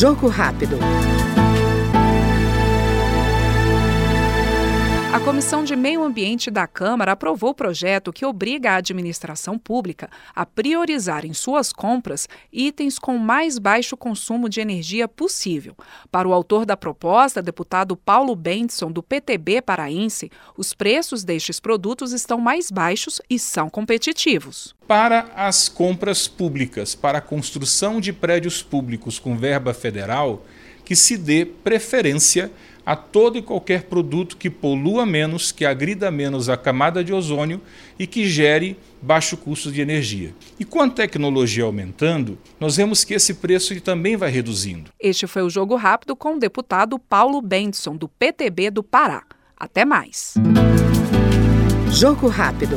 Jogo rápido. A Comissão de Meio Ambiente da Câmara aprovou o projeto que obriga a administração pública a priorizar em suas compras itens com mais baixo consumo de energia possível. Para o autor da proposta, deputado Paulo Bentson, do PTB paraense, os preços destes produtos estão mais baixos e são competitivos. Para as compras públicas, para a construção de prédios públicos com verba federal, que se dê preferência a todo e qualquer produto que polua menos, que agrida menos a camada de ozônio e que gere baixo custo de energia. E com a tecnologia aumentando, nós vemos que esse preço também vai reduzindo. Este foi o Jogo Rápido com o deputado Paulo Bentson, do PTB do Pará. Até mais. Jogo Rápido.